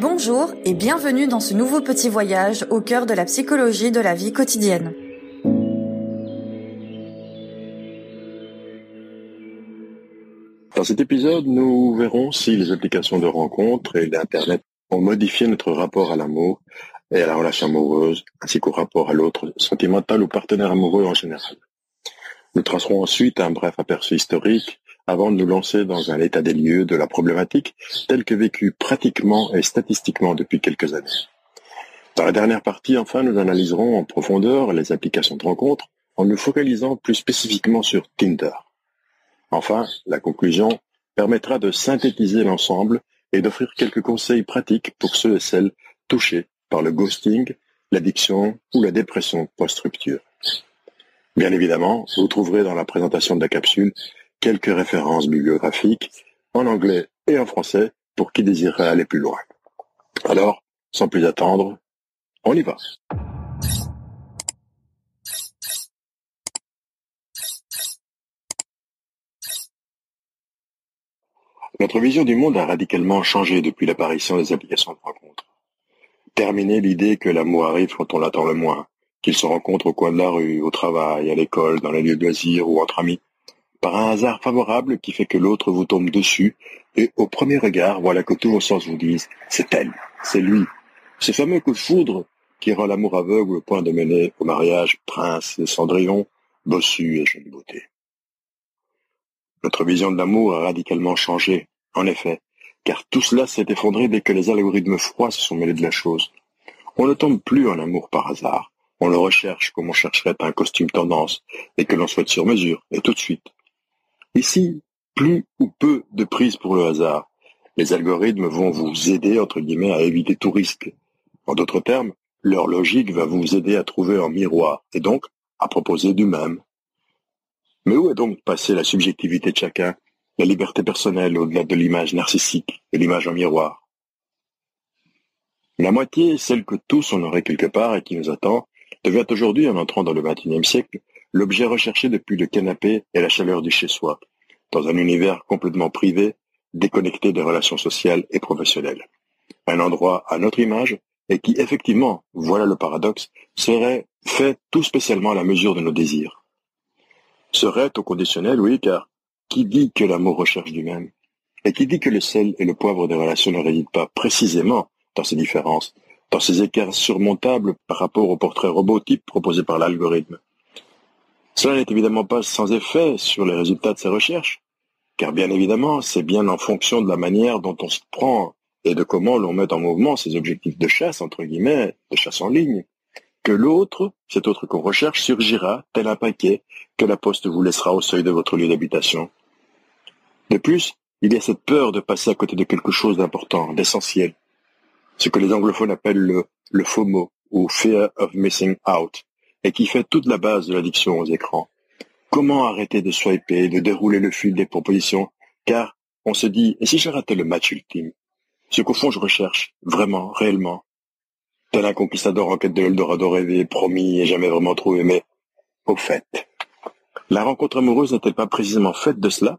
Bonjour et bienvenue dans ce nouveau petit voyage au cœur de la psychologie de la vie quotidienne. Dans cet épisode, nous verrons si les applications de rencontres et l'Internet ont modifié notre rapport à l'amour et à la relation amoureuse, ainsi qu'au rapport à l'autre sentimental ou partenaire amoureux en général. Nous tracerons ensuite un bref aperçu historique avant de nous lancer dans un état des lieux de la problématique telle que vécue pratiquement et statistiquement depuis quelques années. Dans la dernière partie, enfin, nous analyserons en profondeur les applications de rencontres en nous focalisant plus spécifiquement sur Tinder. Enfin, la conclusion permettra de synthétiser l'ensemble et d'offrir quelques conseils pratiques pour ceux et celles touchés par le ghosting, l'addiction ou la dépression post-rupture. Bien évidemment, vous trouverez dans la présentation de la capsule quelques références bibliographiques en anglais et en français pour qui désirerait aller plus loin. Alors, sans plus attendre, on y va. Notre vision du monde a radicalement changé depuis l'apparition des applications de rencontre. Terminer l'idée que l'amour arrive quand on l'attend le moins, qu'il se rencontre au coin de la rue, au travail, à l'école, dans les lieux de loisirs ou entre amis, par un hasard favorable qui fait que l'autre vous tombe dessus, et au premier regard, voilà que tous vos sens vous disent « c'est elle, c'est lui ». Ce fameux coup de foudre qui rend l'amour aveugle au point de mener au mariage prince et cendrillon, bossu et jeune beauté. Notre vision de l'amour a radicalement changé, en effet, car tout cela s'est effondré dès que les algorithmes froids se sont mêlés de la chose. On ne tombe plus en amour par hasard, on le recherche comme on chercherait un costume tendance, et que l'on souhaite sur mesure, et tout de suite. Ici, plus ou peu de prise pour le hasard. Les algorithmes vont vous aider, entre guillemets, à éviter tout risque. En d'autres termes, leur logique va vous aider à trouver un miroir, et donc à proposer du même, mais où est donc passée la subjectivité de chacun, la liberté personnelle au-delà de l'image narcissique et l'image en miroir? La moitié, celle que tous on aurait quelque part et qui nous attend, devient aujourd'hui, en entrant dans le XXIe siècle, l'objet recherché depuis le canapé et la chaleur du chez-soi, dans un univers complètement privé, déconnecté des relations sociales et professionnelles. Un endroit à notre image et qui, effectivement, voilà le paradoxe, serait fait tout spécialement à la mesure de nos désirs serait au conditionnel, oui, car qui dit que l'amour recherche du même Et qui dit que le sel et le poivre des relations ne résident pas précisément dans ces différences, dans ces écarts surmontables par rapport au portrait robotique proposé par l'algorithme? Cela n'est évidemment pas sans effet sur les résultats de ces recherches, car bien évidemment, c'est bien en fonction de la manière dont on se prend et de comment l'on met en mouvement ces objectifs de chasse, entre guillemets, de chasse en ligne, que l'autre, cet autre qu'on recherche, surgira, tel un paquet, que la poste vous laissera au seuil de votre lieu d'habitation. De plus, il y a cette peur de passer à côté de quelque chose d'important, d'essentiel. Ce que les anglophones appellent le, le FOMO, ou Fear of Missing Out, et qui fait toute la base de l'addiction aux écrans. Comment arrêter de swiper, de dérouler le fil des propositions, car on se dit, et si je ratais le match ultime? Ce qu'au fond je recherche, vraiment, réellement, tel un conquistador en quête de l'Eldorado rêvé, promis et jamais vraiment trouvé, mais au fait. La rencontre amoureuse n'est-elle pas précisément faite de cela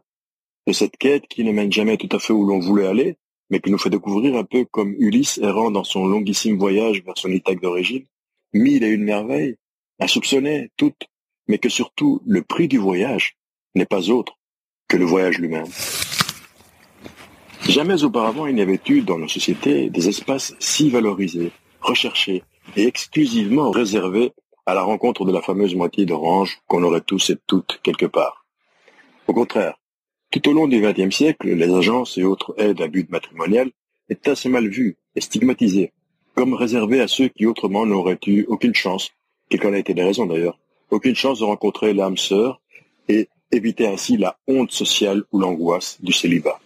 De cette quête qui ne mène jamais tout à fait où l'on voulait aller, mais qui nous fait découvrir un peu comme Ulysse errant dans son longuissime voyage vers son Ithaque d'origine, mille et une merveilles, insoupçonnées, toutes, mais que surtout le prix du voyage n'est pas autre que le voyage lui-même. Jamais auparavant il n'y avait eu dans nos sociétés des espaces si valorisés, recherché et exclusivement réservé à la rencontre de la fameuse moitié d'orange qu'on aurait tous et toutes quelque part. Au contraire, tout au long du XXe siècle, les agences et autres aides à but matrimonial étaient assez mal vues et stigmatisées, comme réservées à ceux qui autrement n'auraient eu aucune chance, quelles qu'en aient été les raisons d'ailleurs, aucune chance de rencontrer l'âme sœur et éviter ainsi la honte sociale ou l'angoisse du célibat.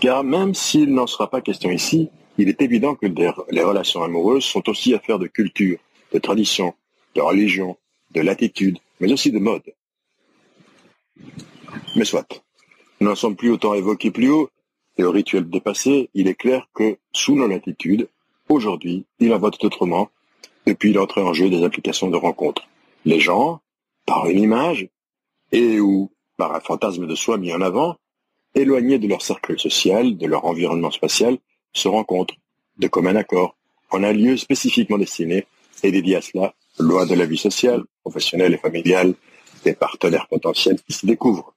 Car même s'il n'en sera pas question ici, il est évident que les relations amoureuses sont aussi affaires de culture, de tradition, de religion, de latitude, mais aussi de mode. Mais soit. Nous n'en sommes plus autant évoqués plus haut, et au rituel dépassé, il est clair que, sous nos latitudes, aujourd'hui, il en va tout autrement, depuis l'entrée en jeu des applications de rencontres. Les gens, par une image, et ou par un fantasme de soi mis en avant, éloignés de leur cercle social, de leur environnement spatial, se rencontrent, de commun accord, en un lieu spécifiquement destiné et dédié à cela, loin de la vie sociale, professionnelle et familiale des partenaires potentiels qui s'y découvrent.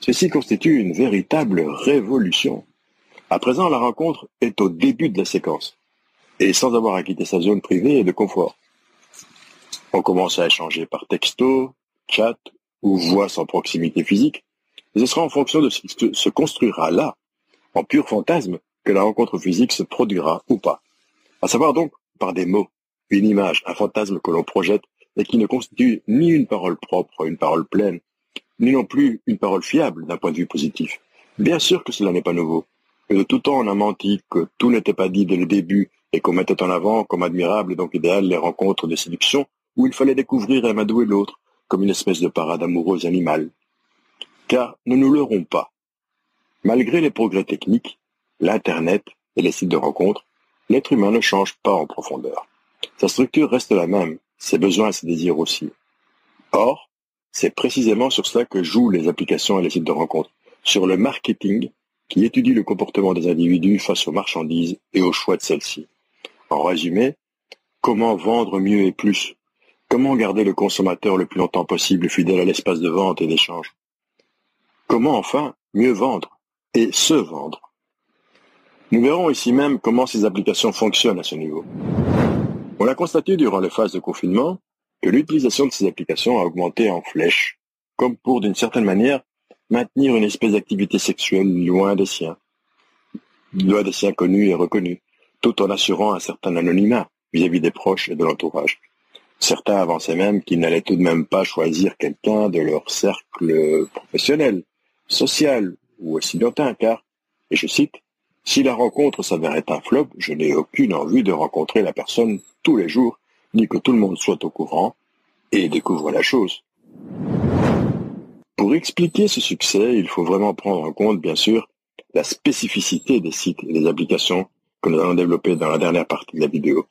Ceci constitue une véritable révolution. À présent, la rencontre est au début de la séquence, et sans avoir à quitter sa zone privée et de confort. On commence à échanger par texto, chat ou voix sans proximité physique, et ce sera en fonction de ce qui se construira là, en pur fantasme, que la rencontre physique se produira ou pas. À savoir donc par des mots, une image, un fantasme que l'on projette et qui ne constitue ni une parole propre, une parole pleine, ni non plus une parole fiable d'un point de vue positif. Bien sûr que cela n'est pas nouveau, que de tout temps on a menti, que tout n'était pas dit dès le début et qu'on mettait en avant comme admirable et donc idéal les rencontres de séduction où il fallait découvrir et l'autre comme une espèce de parade amoureuse animale. Car ne nous leurrons pas. Malgré les progrès techniques, l'Internet et les sites de rencontres, l'être humain ne change pas en profondeur. Sa structure reste la même, ses besoins et ses désirs aussi. Or, c'est précisément sur cela que jouent les applications et les sites de rencontres, sur le marketing qui étudie le comportement des individus face aux marchandises et au choix de celles-ci. En résumé, comment vendre mieux et plus? Comment garder le consommateur le plus longtemps possible fidèle à l'espace de vente et d'échange? Comment enfin mieux vendre et se vendre? Nous verrons ici même comment ces applications fonctionnent à ce niveau. On a constaté durant les phases de confinement que l'utilisation de ces applications a augmenté en flèche, comme pour d'une certaine manière maintenir une espèce d'activité sexuelle loin des siens, loin des siens connus et reconnus, tout en assurant un certain anonymat vis-à-vis des proches et de l'entourage. Certains avançaient même qu'ils n'allaient tout de même pas choisir quelqu'un de leur cercle professionnel, social ou lointain, car, et je cite, si la rencontre s'avérait un flop, je n'ai aucune envie de rencontrer la personne tous les jours, ni que tout le monde soit au courant et découvre la chose. Pour expliquer ce succès, il faut vraiment prendre en compte, bien sûr, la spécificité des sites et des applications que nous allons développer dans la dernière partie de la vidéo.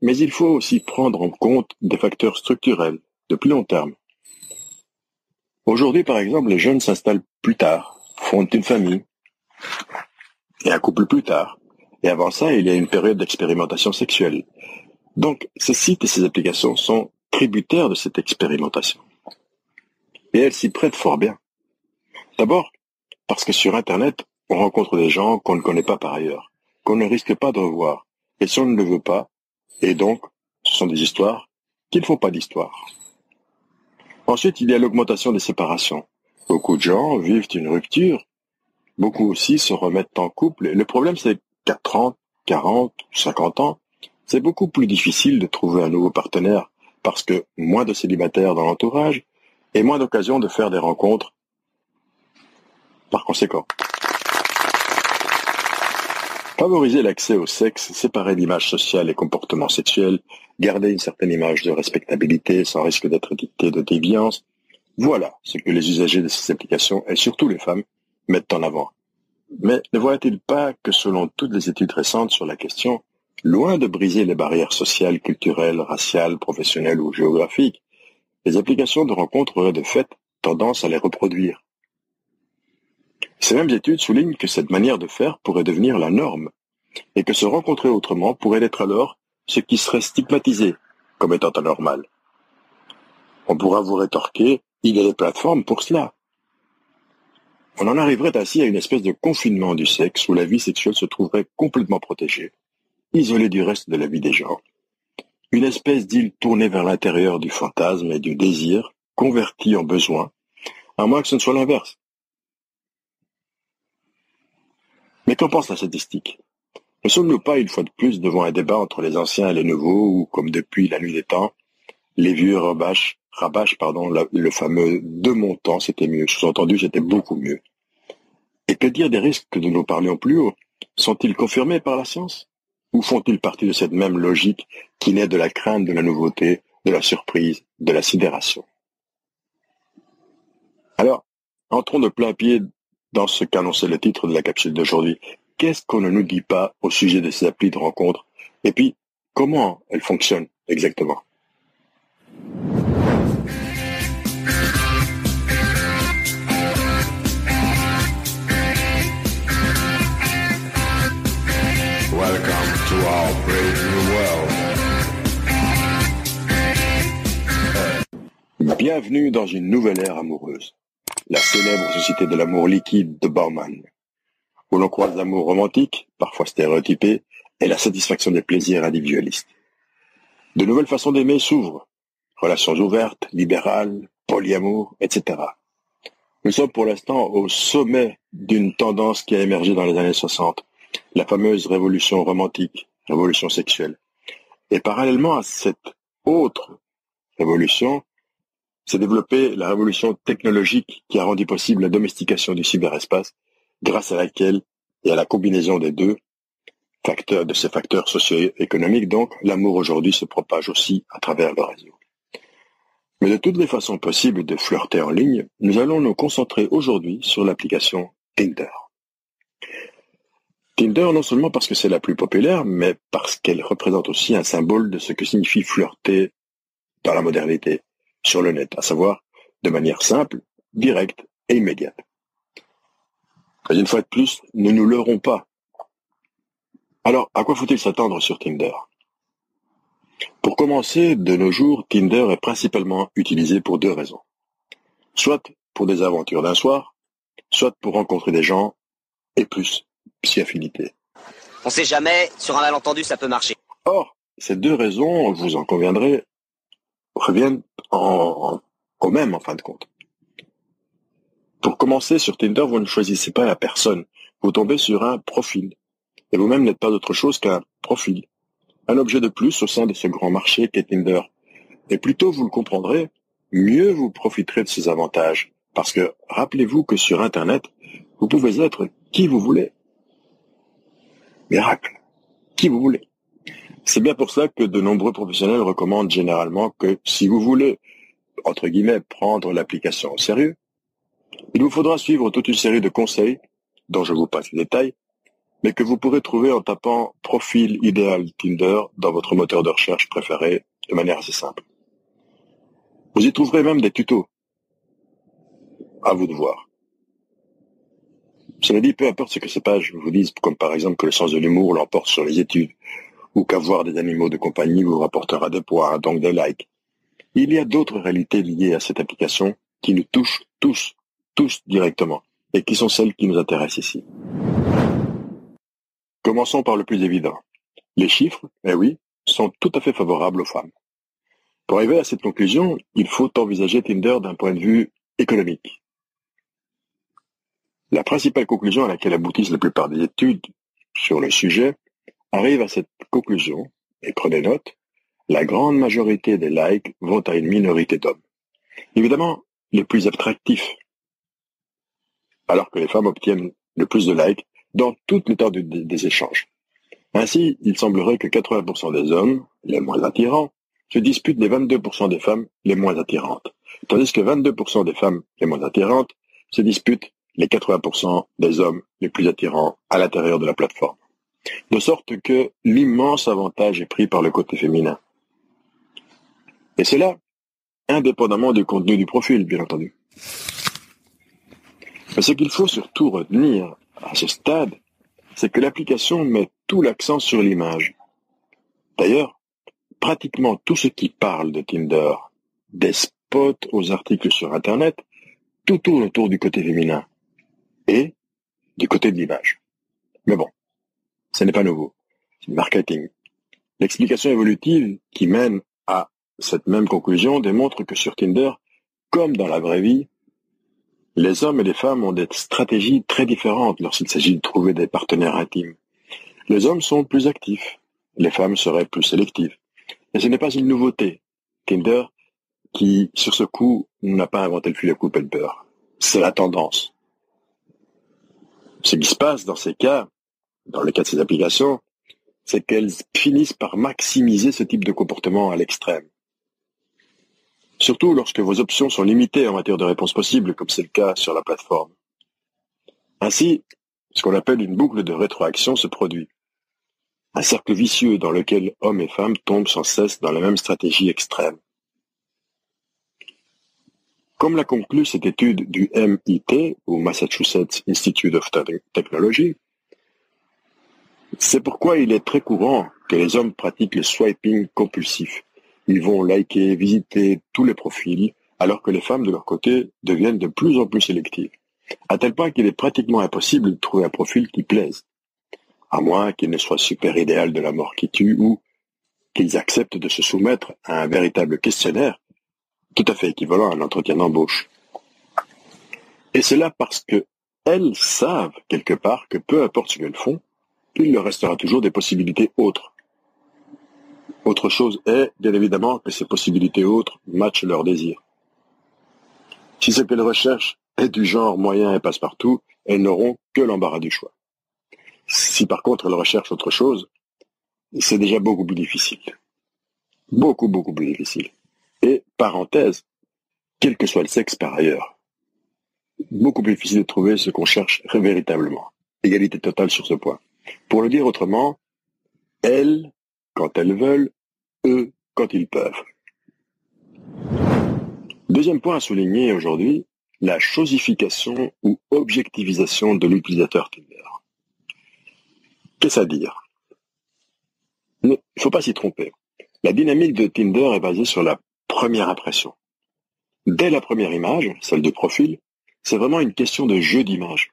Mais il faut aussi prendre en compte des facteurs structurels de plus long terme. Aujourd'hui, par exemple, les jeunes s'installent plus tard, fondent une famille, et un couple plus tard. Et avant ça, il y a une période d'expérimentation sexuelle. Donc, ces sites et ces applications sont tributaires de cette expérimentation. Et elles s'y prêtent fort bien. D'abord, parce que sur Internet, on rencontre des gens qu'on ne connaît pas par ailleurs, ne risque pas de revoir. Et si on ne le veut pas, et donc, ce sont des histoires qui ne font pas d'histoire. Ensuite, il y a l'augmentation des séparations. Beaucoup de gens vivent une rupture Beaucoup aussi se remettent en couple. Et le problème, c'est qu'à 30, 40, 50 ans, c'est beaucoup plus difficile de trouver un nouveau partenaire parce que moins de célibataires dans l'entourage et moins d'occasions de faire des rencontres par conséquent. Favoriser l'accès au sexe, séparer l'image sociale et comportement sexuel, garder une certaine image de respectabilité sans risque d'être dicté de déviance, voilà ce que les usagers de ces applications, et surtout les femmes, mettent en avant. Mais ne voit-il pas que selon toutes les études récentes sur la question, loin de briser les barrières sociales, culturelles, raciales, professionnelles ou géographiques, les applications de rencontres auraient de fait tendance à les reproduire? Ces mêmes études soulignent que cette manière de faire pourrait devenir la norme, et que se rencontrer autrement pourrait être alors ce qui serait stigmatisé comme étant anormal. On pourra vous rétorquer, il y a des plateformes pour cela. On en arriverait ainsi à une espèce de confinement du sexe où la vie sexuelle se trouverait complètement protégée, isolée du reste de la vie des gens. Une espèce d'île tournée vers l'intérieur du fantasme et du désir, convertie en besoin, à moins que ce ne soit l'inverse. Mais qu'en pense la statistique? Ne sommes-nous pas une fois de plus devant un débat entre les anciens et les nouveaux, ou, comme depuis la nuit des temps, les vieux rabâchent, pardon, le fameux de mon temps, c'était mieux. Sous-entendu, c'était beaucoup mieux. Et que dire des risques que nous parlions plus haut? Sont-ils confirmés par la science? Ou font-ils partie de cette même logique qui naît de la crainte de la nouveauté, de la surprise, de la sidération? Alors, entrons de plein pied dans ce qu'annonçait le titre de la capsule d'aujourd'hui. Qu'est-ce qu'on ne nous dit pas au sujet de ces applis de rencontre Et puis, comment elles fonctionnent exactement Welcome to our brave new world. Bienvenue dans une nouvelle ère amoureuse. La célèbre société de l'amour liquide de Bauman. Où l'on croise l'amour romantique, parfois stéréotypé, et la satisfaction des plaisirs individualistes. De nouvelles façons d'aimer s'ouvrent. Relations ouvertes, libérales, polyamour, etc. Nous sommes pour l'instant au sommet d'une tendance qui a émergé dans les années 60, la fameuse révolution romantique, révolution sexuelle. Et parallèlement à cette autre révolution, s'est développée la révolution technologique qui a rendu possible la domestication du cyberespace, grâce à laquelle, et à la combinaison des deux, facteurs de ces facteurs socio-économiques, donc, l'amour aujourd'hui se propage aussi à travers le réseau. Mais de toutes les façons possibles de flirter en ligne, nous allons nous concentrer aujourd'hui sur l'application Tinder. Tinder non seulement parce que c'est la plus populaire, mais parce qu'elle représente aussi un symbole de ce que signifie flirter dans la modernité, sur le net, à savoir de manière simple, directe et immédiate. Mais une fois de plus, ne nous leurrons pas. Alors, à quoi faut-il s'attendre sur Tinder? Pour commencer, de nos jours, Tinder est principalement utilisé pour deux raisons. Soit pour des aventures d'un soir, soit pour rencontrer des gens, et plus psy affinité. On sait jamais, sur un malentendu, ça peut marcher. Or, ces deux raisons, vous en conviendrez, reviennent en, au même en fin de compte. Pour commencer, sur Tinder, vous ne choisissez pas la personne. Vous tombez sur un profil. Et vous-même n'êtes pas autre chose qu'un profil. Un objet de plus au sein de ce grand marché qu'est Tinder. Et plutôt vous le comprendrez, mieux vous profiterez de ses avantages. Parce que rappelez-vous que sur Internet, vous pouvez être qui vous voulez miracle. Qui vous voulez. C'est bien pour ça que de nombreux professionnels recommandent généralement que si vous voulez, entre guillemets, prendre l'application au sérieux, il vous faudra suivre toute une série de conseils, dont je vous passe les détails, mais que vous pourrez trouver en tapant profil idéal Tinder dans votre moteur de recherche préféré de manière assez simple. Vous y trouverez même des tutos. À vous de voir. Cela dit, peu importe ce que ces pages vous disent, comme par exemple que le sens de l'humour l'emporte sur les études, ou qu'avoir des animaux de compagnie vous rapportera des points, donc des likes. Il y a d'autres réalités liées à cette application qui nous touchent tous, tous directement, et qui sont celles qui nous intéressent ici. Commençons par le plus évident. Les chiffres, eh oui, sont tout à fait favorables aux femmes. Pour arriver à cette conclusion, il faut envisager Tinder d'un point de vue économique. La principale conclusion à laquelle aboutissent la plupart des études sur le sujet arrive à cette conclusion, et prenez note, la grande majorité des likes vont à une minorité d'hommes. Évidemment, les plus attractifs, alors que les femmes obtiennent le plus de likes dans toute l'étendue des échanges. Ainsi, il semblerait que 80% des hommes, les moins attirants, se disputent les 22% des femmes les moins attirantes, tandis que 22% des femmes les moins attirantes se disputent les 80% des hommes les plus attirants à l'intérieur de la plateforme. De sorte que l'immense avantage est pris par le côté féminin. Et cela, indépendamment du contenu du profil, bien entendu. Mais ce qu'il faut surtout retenir à ce stade, c'est que l'application met tout l'accent sur l'image. D'ailleurs, pratiquement tout ce qui parle de Tinder, des spots aux articles sur Internet, tout tourne autour du côté féminin et du côté de l'image. Mais bon, ce n'est pas nouveau. C'est marketing. L'explication évolutive qui mène à cette même conclusion démontre que sur Tinder, comme dans la vraie vie, les hommes et les femmes ont des stratégies très différentes lorsqu'il s'agit de trouver des partenaires intimes. Les hommes sont plus actifs, les femmes seraient plus sélectives. Et ce n'est pas une nouveauté. Tinder, qui, sur ce coup, n'a pas inventé le fil à couper le beurre. C'est la tendance. Ce qui se passe dans ces cas, dans le cas de ces applications, c'est qu'elles finissent par maximiser ce type de comportement à l'extrême. Surtout lorsque vos options sont limitées en matière de réponses possibles, comme c'est le cas sur la plateforme. Ainsi, ce qu'on appelle une boucle de rétroaction se produit. Un cercle vicieux dans lequel hommes et femmes tombent sans cesse dans la même stratégie extrême. Comme l'a conclu cette étude du MIT, ou Massachusetts Institute of Technology, C'est pourquoi il est très courant que les hommes pratiquent le swiping compulsif. Ils vont liker, visiter tous les profils, alors que les femmes, de leur côté, deviennent de plus en plus sélectives. À tel point qu'il est pratiquement impossible de trouver un profil qui plaise. À moins qu'il ne soit super idéal de la mort qui tue ou qu'ils acceptent de se soumettre à un véritable questionnaire tout à fait équivalent à un entretien d'embauche. Et cela parce que elles savent quelque part que peu importe ce qu'elles font, il leur restera toujours des possibilités autres. Autre chose est, bien évidemment, que ces possibilités autres matchent leurs désirs. Si ce qu'elles recherchent est du genre moyen et passe-partout, elles n'auront que l'embarras du choix. Si par contre elles recherchent autre chose, c'est déjà beaucoup plus difficile. Beaucoup, beaucoup plus difficile. Et, parenthèse, quel que soit le sexe par ailleurs, beaucoup plus difficile de trouver ce qu'on cherche véritablement. Égalité totale sur ce point. Pour le dire autrement, elles, quand elles veulent, eux, quand ils peuvent. Deuxième point à souligner aujourd'hui, la chosification ou objectivisation de l'utilisateur Tinder. Qu'est-ce à dire? Il ne faut pas s'y tromper. La dynamique de Tinder est basée sur la première impression. Dès la première image, celle du profil, c'est vraiment une question de jeu d'image.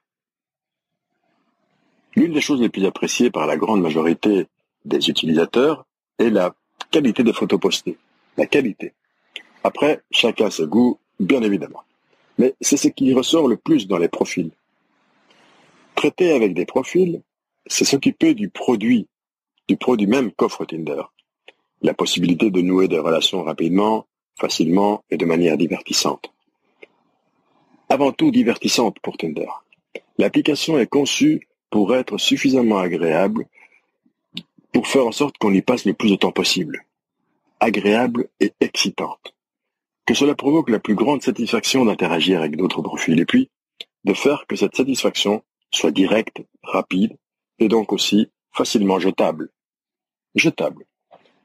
L'une des choses les plus appréciées par la grande majorité des utilisateurs est la qualité des photos postées. La qualité. Après, chacun ses goûts, bien évidemment. Mais c'est ce qui ressort le plus dans les profils. Traiter avec des profils, c'est s'occuper du produit, du produit même qu'offre Tinder. La possibilité de nouer des relations rapidement, facilement et de manière divertissante. Avant tout divertissante pour Tinder. L'application est conçue pour être suffisamment agréable pour faire en sorte qu'on y passe le plus de temps possible. Agréable et excitante. Que cela provoque la plus grande satisfaction d'interagir avec d'autres profils et puis de faire que cette satisfaction soit directe, rapide et donc aussi facilement jetable. Jetable.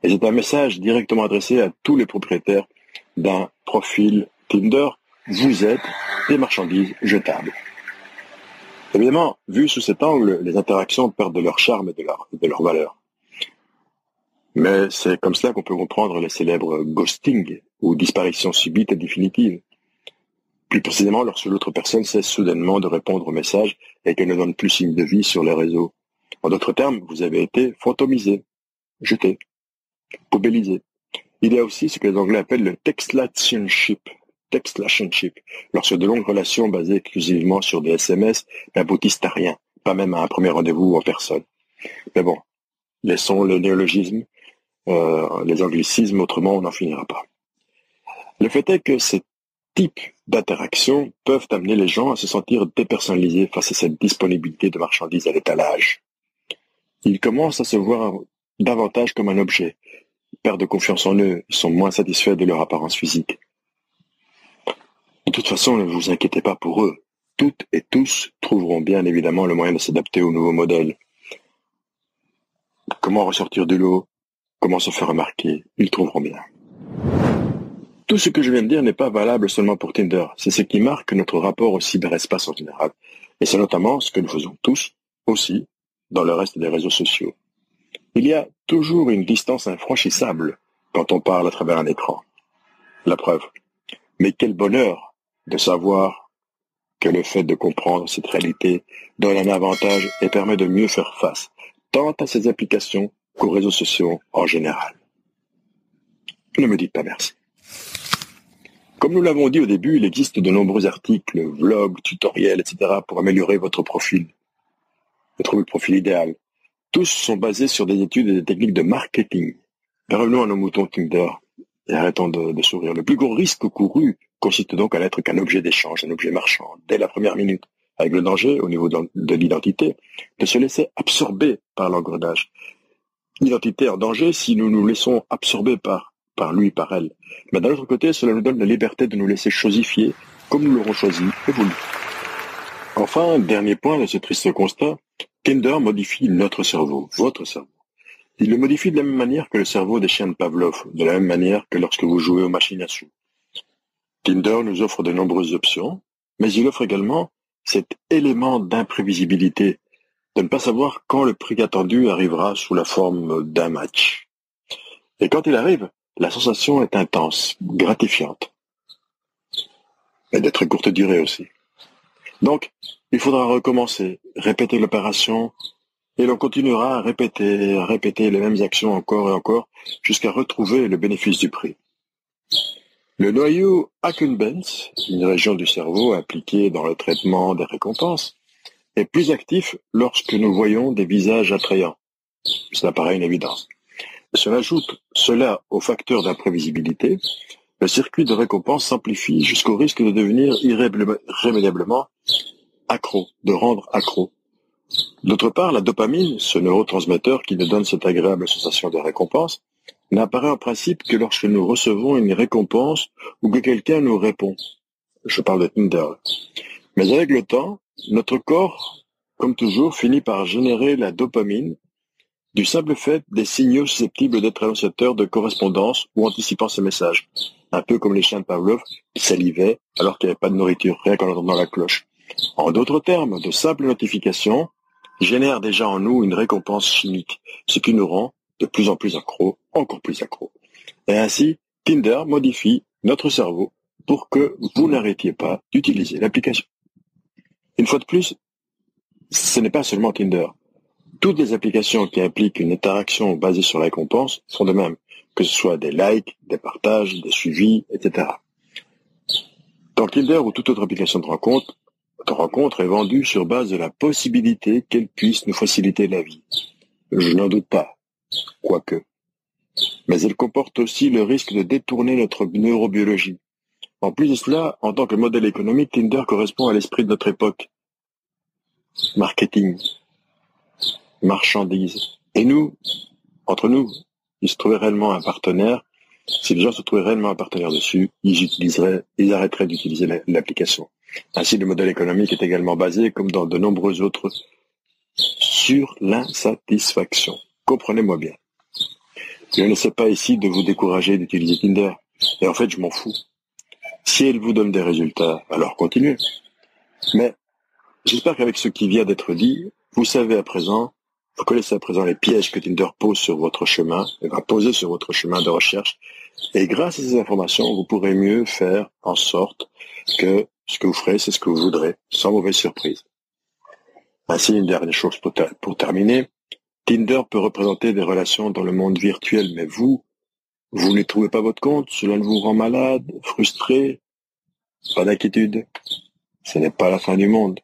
Et c'est un message directement adressé à tous les propriétaires d'un profil Tinder, vous êtes des marchandises jetables. Évidemment, vu sous cet angle, les interactions perdent de leur charme et de leur, valeur. Mais c'est comme cela qu'on peut comprendre les célèbres ghosting ou disparitions subites et définitives. Plus précisément lorsque l'autre personne cesse soudainement de répondre aux messages et qu'elle ne donne plus signe de vie sur les réseaux. En d'autres termes, vous avez été fantomisé, jeté, poubellisé. Il y a aussi ce que les Anglais appellent le textlationship, lorsque de longues relations basées exclusivement sur des SMS n'aboutissent à rien, pas même à un premier rendez-vous en personne. Mais bon, laissons le néologisme, euh, les anglicismes, autrement on n'en finira pas. Le fait est que ces types d'interactions peuvent amener les gens à se sentir dépersonnalisés face à cette disponibilité de marchandises à l'étalage. Ils commencent à se voir davantage comme un objet, perdent confiance en eux, sont moins satisfaits de leur apparence physique. De toute façon, ne vous inquiétez pas pour eux. Toutes et tous trouveront bien évidemment le moyen de s'adapter au nouveau modèle. Comment ressortir de l'eau Comment se faire remarquer? Ils trouveront bien. Tout ce que je viens de dire n'est pas valable seulement pour Tinder. C'est ce qui marque notre rapport au cyberespace en général. Et c'est notamment ce que nous faisons tous aussi dans le reste des réseaux sociaux. Il y a toujours une distance infranchissable quand on parle à travers un écran. La preuve. Mais quel bonheur de savoir que le fait de comprendre cette réalité donne un avantage et permet de mieux faire face, tant à ces applications qu'aux réseaux sociaux en général. Ne me dites pas merci. Comme nous l'avons dit au début, il existe de nombreux articles, vlogs, tutoriels, etc. pour améliorer votre profil, votre profil idéal, tous sont basés sur des études et des techniques de marketing. Revenons à nos moutons Tinder et arrêtons de, sourire. Le plus gros risque couru consiste donc à n'être qu'un objet d'échange, un objet marchand, dès la première minute, avec le danger, au niveau de, l'identité, de se laisser absorber par l'engrenage. L'identité en danger si nous nous laissons absorber par, par lui, par elle. Mais d'un autre côté, cela nous donne la liberté de nous laisser chosifier, comme nous l'aurons choisi et voulu. Enfin, dernier point de ce triste constat, Tinder modifie notre cerveau, votre cerveau. Il le modifie de la même manière que le cerveau des chiens de Pavlov, de la même manière que lorsque vous jouez aux machines à sous. Tinder nous offre de nombreuses options, mais il offre également cet élément d'imprévisibilité de ne pas savoir quand le prix attendu arrivera sous la forme d'un match. Et quand il arrive, la sensation est intense, gratifiante. Mais de très courte durée aussi. Donc, il faudra recommencer, répéter l'opération, et l'on continuera à répéter, à répéter les mêmes actions encore et encore, jusqu'à retrouver le bénéfice du prix. Le noyau accumbens, une région du cerveau impliquée dans le traitement des récompenses, est plus actif lorsque nous voyons des visages attrayants. Cela paraît une évidence. Si ajoute cela au facteur d'imprévisibilité, le circuit de récompense s'amplifie jusqu'au risque de devenir irrémédiablement accro, de rendre accro. D'autre part, la dopamine, ce neurotransmetteur qui nous donne cette agréable sensation de récompense, n'apparaît en principe que lorsque nous recevons une récompense ou que quelqu'un nous répond. Je parle de Tinder. Mais avec le temps, notre corps, comme toujours, finit par générer la dopamine du simple fait des signaux susceptibles d'être annonciateurs de correspondance ou anticipant ces messages. Un peu comme les chiens de Pavlov qui salivaient alors qu'il n'y avait pas de nourriture, rien qu'en entendant la cloche. En d'autres termes, de simples notifications génèrent déjà en nous une récompense chimique, ce qui nous rend de plus en plus accro, encore plus accro. Et ainsi, Tinder modifie notre cerveau pour que vous n'arrêtiez pas d'utiliser l'application. Une fois de plus, ce n'est pas seulement Tinder. Toutes les applications qui impliquent une interaction basée sur la récompense sont de même, que ce soit des likes, des partages, des suivis, etc. Dans Tinder ou toute autre application de rencontre, votre rencontre est vendue sur base de la possibilité qu'elle puisse nous faciliter la vie. Je n'en doute pas quoique. Mais elle comporte aussi le risque de détourner notre neurobiologie. En plus de cela, en tant que modèle économique, Tinder correspond à l'esprit de notre époque. Marketing, marchandise. Et nous, entre nous, il se trouvait réellement un partenaire. Si les gens se trouvaient réellement un partenaire dessus, ils utiliseraient, ils arrêteraient d'utiliser l'application. Ainsi, le modèle économique est également basé, comme dans de nombreux autres, sur l'insatisfaction. Comprenez-moi bien. Je ne sais pas ici de vous décourager d'utiliser Tinder. Et en fait, je m'en fous. Si elle vous donne des résultats, alors continuez. Mais j'espère qu'avec ce qui vient d'être dit, vous savez à présent, vous connaissez à présent les pièges que Tinder pose sur votre chemin, va poser sur votre chemin de recherche. Et grâce à ces informations, vous pourrez mieux faire en sorte que ce que vous ferez, c'est ce que vous voudrez, sans mauvaise surprise. Ainsi, une dernière chose pour terminer. Tinder peut représenter des relations dans le monde virtuel, mais vous, vous ne trouvez pas votre compte, cela ne vous rend malade, frustré, pas d'inquiétude. Ce n'est pas la fin du monde.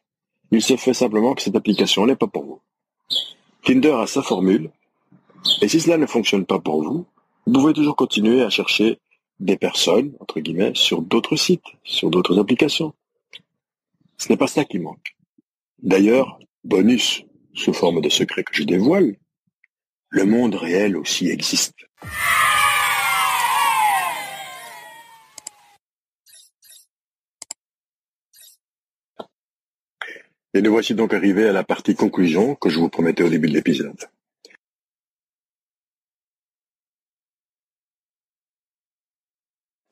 Il se fait simplement que cette application n'est pas pour vous. Tinder a sa formule, et si cela ne fonctionne pas pour vous, vous pouvez toujours continuer à chercher des personnes, entre guillemets, sur d'autres sites, sur d'autres applications. Ce n'est pas ça qui manque. D'ailleurs, bonus, sous forme de secret que je dévoile, le monde réel aussi existe. Et nous voici donc arrivés à la partie conclusion que je vous promettais au début de l'épisode.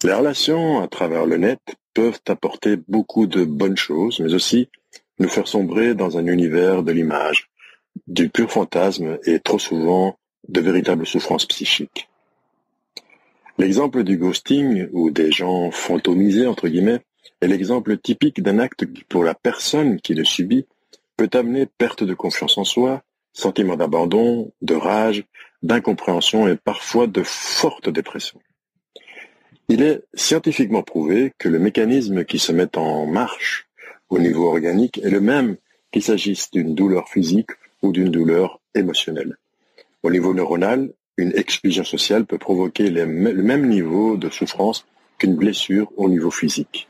Les relations à travers le net peuvent apporter beaucoup de bonnes choses, mais aussi nous faire sombrer dans un univers de l'image, du pur fantasme et trop souvent de véritables souffrances psychiques. L'exemple du ghosting, ou des gens fantomisés, entre guillemets, est l'exemple typique d'un acte qui, pour la personne qui le subit, peut amener perte de confiance en soi, sentiment d'abandon, de rage, d'incompréhension et parfois de forte dépression. Il est scientifiquement prouvé que le mécanisme qui se met en marche au niveau organique est le même qu'il s'agisse d'une douleur physique ou d'une douleur émotionnelle. Au niveau neuronal, une exclusion sociale peut provoquer le même niveau de souffrance qu'une blessure au niveau physique.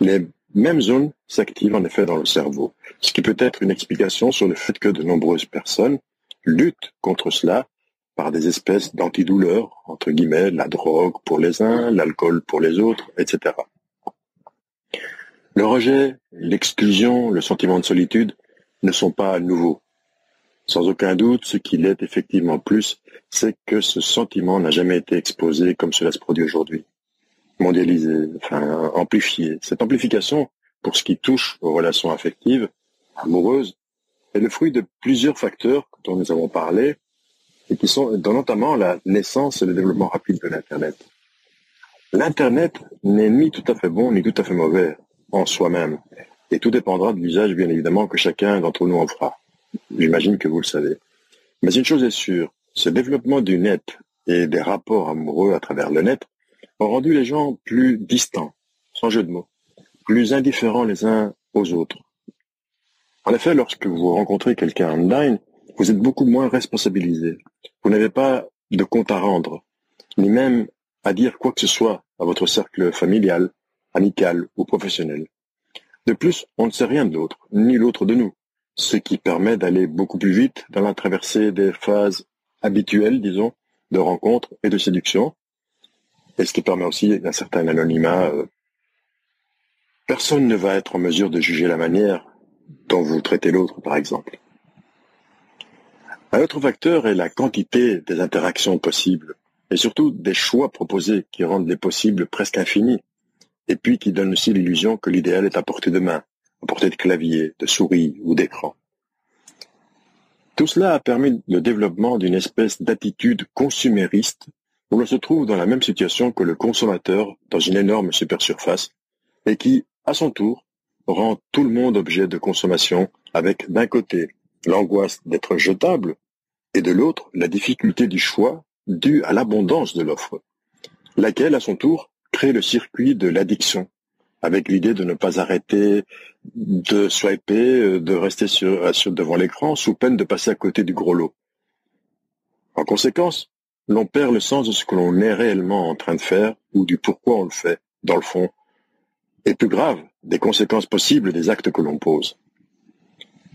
Les mêmes zones s'activent en effet dans le cerveau, ce qui peut être une explication sur le fait que de nombreuses personnes luttent contre cela par des espèces d'antidouleurs, entre guillemets, la drogue pour les uns, l'alcool pour les autres, etc. Le rejet, l'exclusion, le sentiment de solitude ne sont pas nouveaux. Sans aucun doute, ce qu'il est effectivement plus, c'est que ce sentiment n'a jamais été exposé comme cela se produit aujourd'hui. Mondialisé, enfin amplifié. Cette amplification, pour ce qui touche aux relations affectives, amoureuses, est le fruit de plusieurs facteurs dont nous avons parlé et qui sont notamment la naissance et le développement rapide de l'Internet. L'Internet n'est ni tout à fait bon ni tout à fait mauvais en soi-même. Et tout dépendra de l'usage, bien évidemment, que chacun d'entre nous en fera. J'imagine que vous le savez. Mais une chose est sûre, ce développement du net et des rapports amoureux à travers le net ont rendu les gens plus distants, sans jeu de mots, plus indifférents les uns aux autres. En effet, lorsque vous rencontrez quelqu'un online, vous êtes beaucoup moins responsabilisé. Vous n'avez pas de compte à rendre, ni même à dire quoi que ce soit à votre cercle familial, amical ou professionnel. De plus, on ne sait rien de l'autre, ni l'autre de nous, ce qui permet d'aller beaucoup plus vite dans la traversée des phases habituelles, disons, de rencontre et de séduction, et ce qui permet aussi un certain anonymat. Euh. Personne ne va être en mesure de juger la manière dont vous traitez l'autre, par exemple. Un autre facteur est la quantité des interactions possibles, et surtout des choix proposés qui rendent les possibles presque infinis et puis qui donne aussi l'illusion que l'idéal est à portée de main, à portée de clavier, de souris ou d'écran. Tout cela a permis le développement d'une espèce d'attitude consumériste où l'on se trouve dans la même situation que le consommateur dans une énorme supersurface et qui, à son tour, rend tout le monde objet de consommation avec d'un côté l'angoisse d'être jetable et de l'autre la difficulté du choix due à l'abondance de l'offre, laquelle à son tour crée le circuit de l'addiction, avec l'idée de ne pas arrêter de swiper, euh, de rester sur, sur devant l'écran, sous peine de passer à côté du gros lot. En conséquence, l'on perd le sens de ce que l'on est réellement en train de faire ou du pourquoi on le fait, dans le fond, et plus grave, des conséquences possibles des actes que l'on pose.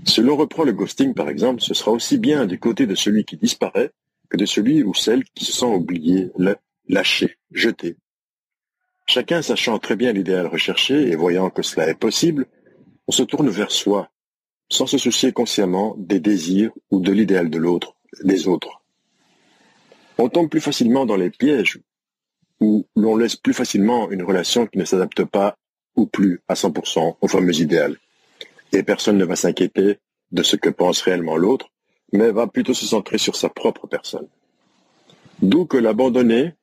Si l'on reprend le ghosting, par exemple, ce sera aussi bien du côté de celui qui disparaît que de celui ou celle qui se sent oublié, lâché, jeté, Chacun sachant très bien l'idéal recherché et voyant que cela est possible, on se tourne vers soi, sans se soucier consciemment des désirs ou de l'idéal de l'autre, des autres. On tombe plus facilement dans les pièges où l'on laisse plus facilement une relation qui ne s'adapte pas ou plus à 100% au fameux idéal. Et personne ne va s'inquiéter de ce que pense réellement l'autre, mais va plutôt se centrer sur sa propre personne. D'où que l'abandonner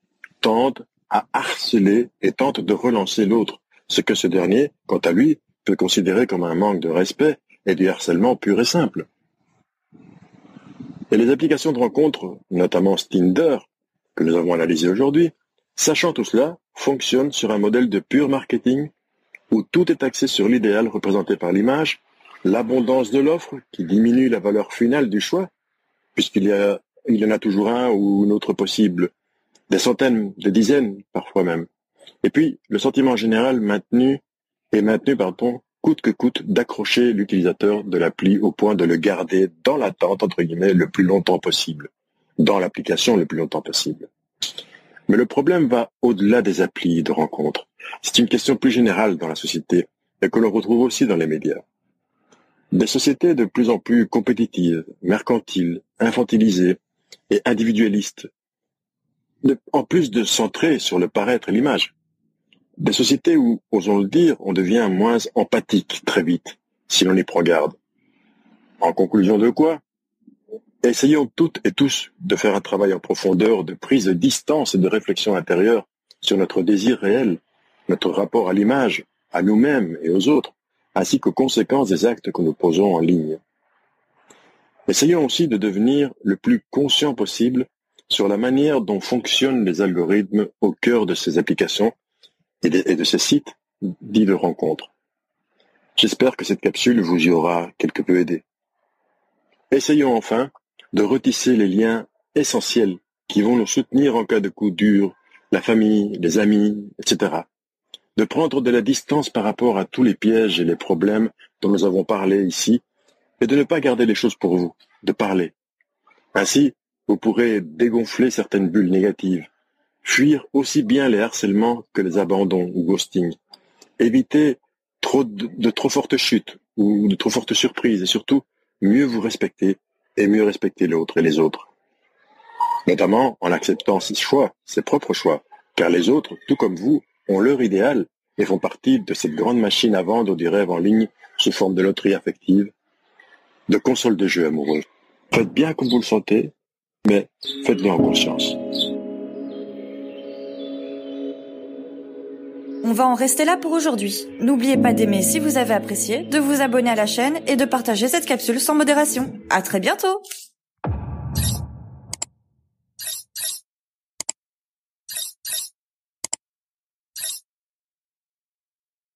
tente à harceler et tente de relancer l'autre, ce que ce dernier, quant à lui, peut considérer comme un manque de respect et du harcèlement pur et simple. Et les applications de rencontre, notamment Tinder, que nous avons analysé aujourd'hui, sachant tout cela, fonctionnent sur un modèle de pur marketing où tout est axé sur l'idéal représenté par l'image, l'abondance de l'offre qui diminue la valeur finale du choix, puisqu'il y, y en a toujours un ou une autre possible, des centaines, des dizaines parfois même. Et puis, le sentiment général maintenu est maintenu, pardon, coûte que coûte d'accrocher l'utilisateur de l'appli au point de le garder dans l'attente, entre guillemets, le plus longtemps possible, dans l'application le plus longtemps possible. Mais le problème va au-delà des applis de rencontres. C'est une question plus générale dans la société et que l'on retrouve aussi dans les médias. Des sociétés de plus en plus compétitives, mercantiles, infantilisées et individualistes en plus de centrer sur le paraître et l'image. Des sociétés où, osons le dire, on devient moins empathique très vite, si l'on y prend garde. En conclusion de quoi? Essayons toutes et tous de faire un travail en profondeur de prise de distance et de réflexion intérieure sur notre désir réel, notre rapport à l'image, à nous-mêmes et aux autres, ainsi qu'aux conséquences des actes que nous posons en ligne. Essayons aussi de devenir le plus conscient possible sur la manière dont fonctionnent les algorithmes au cœur de ces applications et de, ces sites dits de rencontres. J'espère que cette capsule vous y aura quelque peu aidé. Essayons enfin de retisser les liens essentiels qui vont nous soutenir en cas de coup dur, la famille, les amis, etc. De prendre de la distance par rapport à tous les pièges et les problèmes dont nous avons parlé ici, et de ne pas garder les choses pour vous, de parler. Ainsi, vous pourrez dégonfler certaines bulles négatives, fuir aussi bien les harcèlements que les abandons ou ghosting, éviter de, trop fortes chutes ou de trop fortes surprises et surtout mieux vous respecter et mieux respecter l'autre et les autres. Notamment en acceptant ses choix, ses propres choix, car les autres, tout comme vous, ont leur idéal et font partie de cette grande machine à vendre du rêve en ligne sous forme de loterie affective de console de jeu amoureux. Faites bien comme vous le sentez, mais faites-le en conscience. On va en rester là pour aujourd'hui. N'oubliez pas d'aimer si vous avez apprécié, de vous abonner à la chaîne et de partager cette capsule sans modération. À très bientôt!